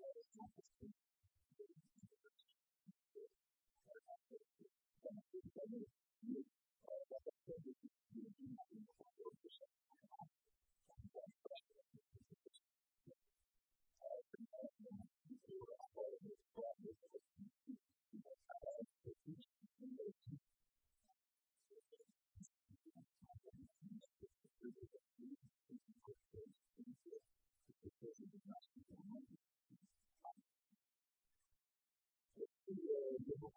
Thank you.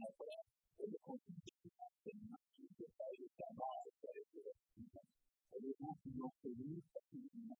もうこれ、全部個人的な点が聞いてたり、まあ、あれだけど、それがすごくいい作品にな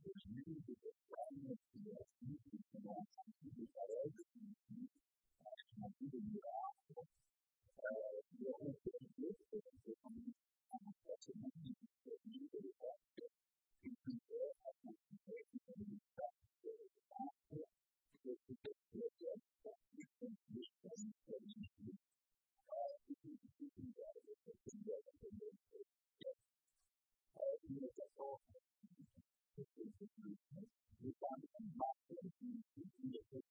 Thank you.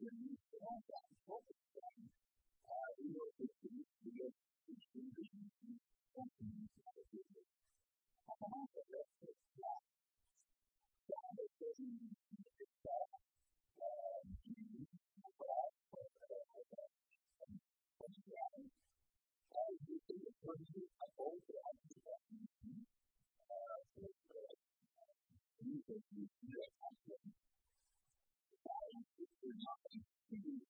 when you solve that focus problem, uh, you know, it's a because it's a reason something inside of you. I can also let this drop. God is doing this stuff. Thank you. absolutely nothing to do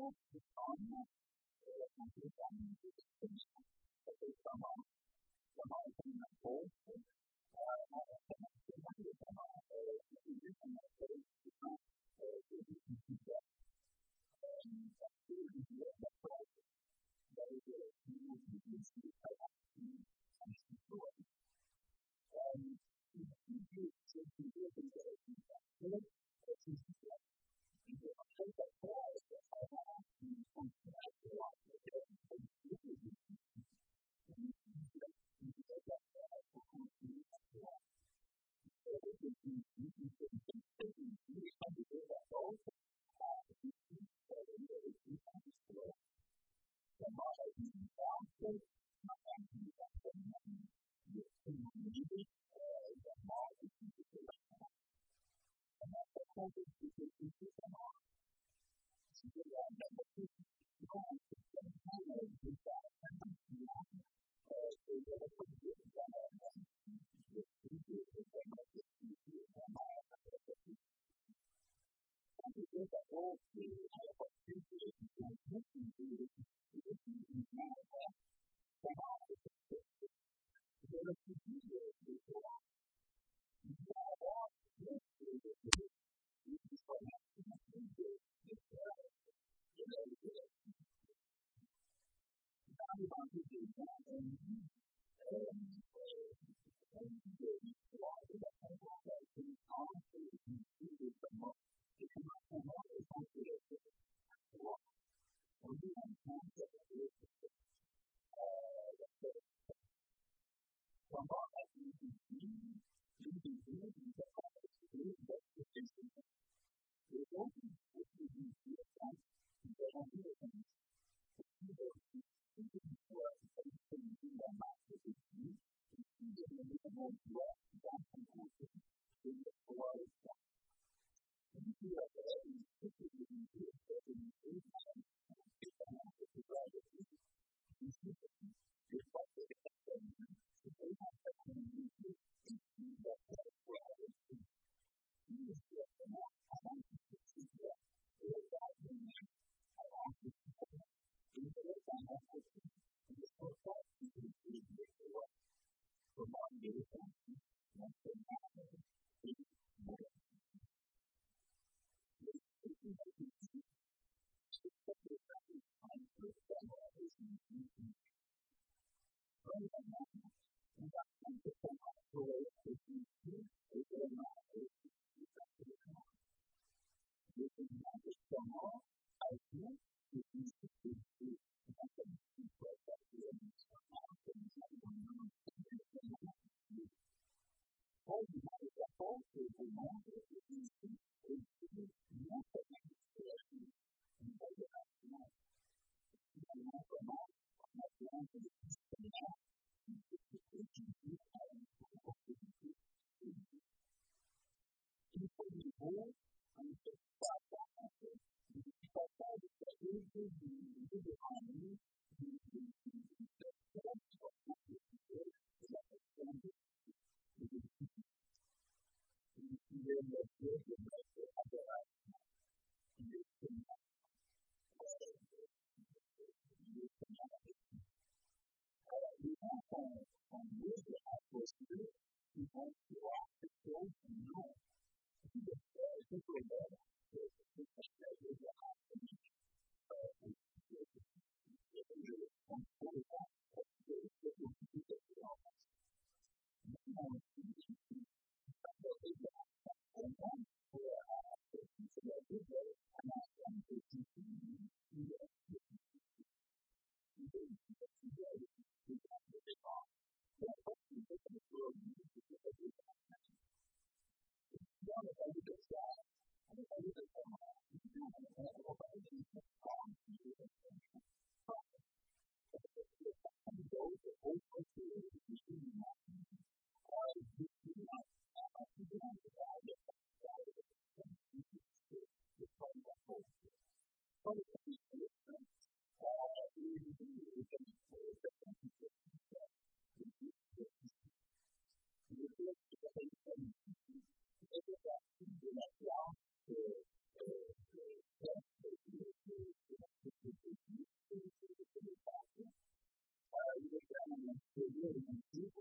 も、関係者にました。にて、あたで様を、自分の、自分の、自分の、自分、the computer is wrong. You are wrong. This is what happens to people. It's better. You know, it's better. Now you want to do that. And Thank you. from our ICBC to the communities that have experienced investigation. It is open to the CSI to get on the event. The people who are affected in their master's degree, the people who are able to act that compassion in the world of God. We do our very specific and good serving in time and take on our supervisors. We should be reflected in the Thank you.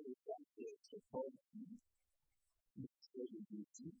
Ibyo byose 西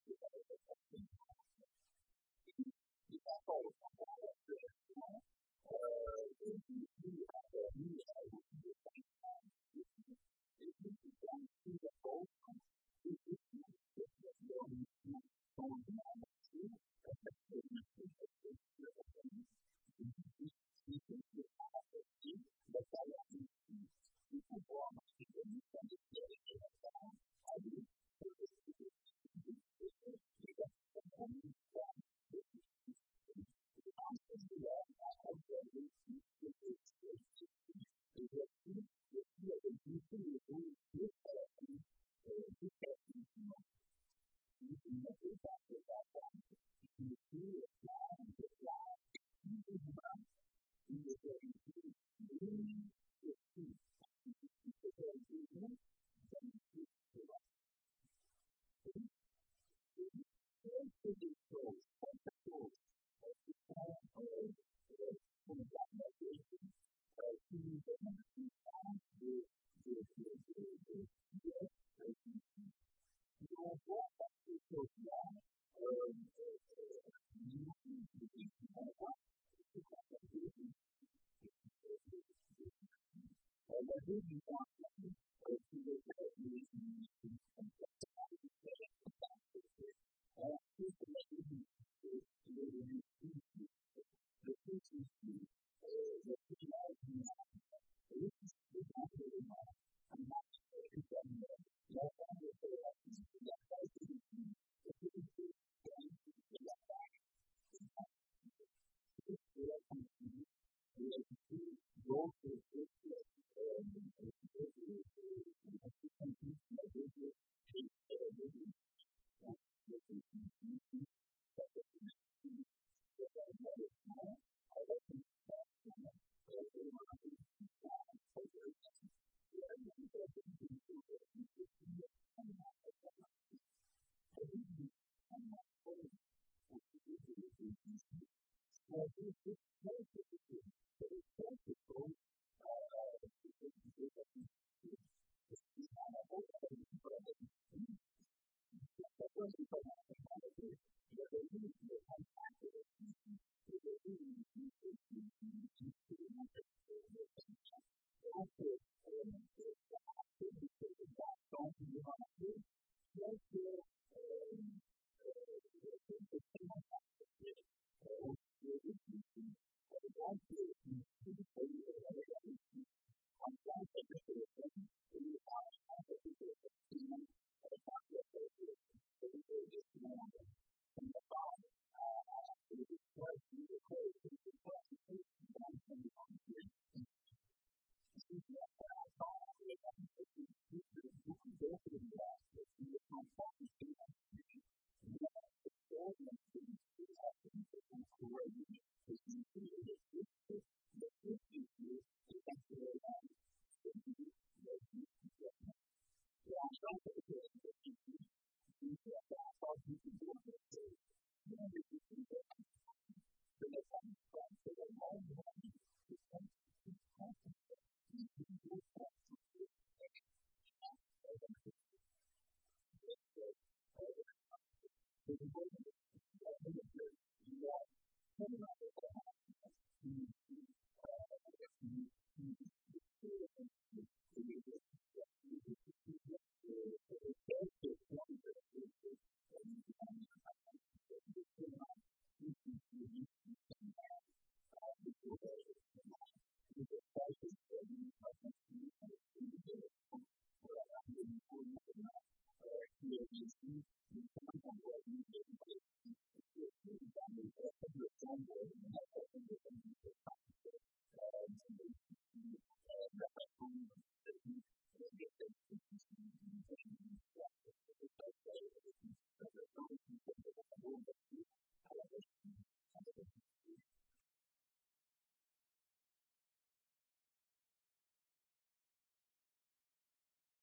vision basic, basic people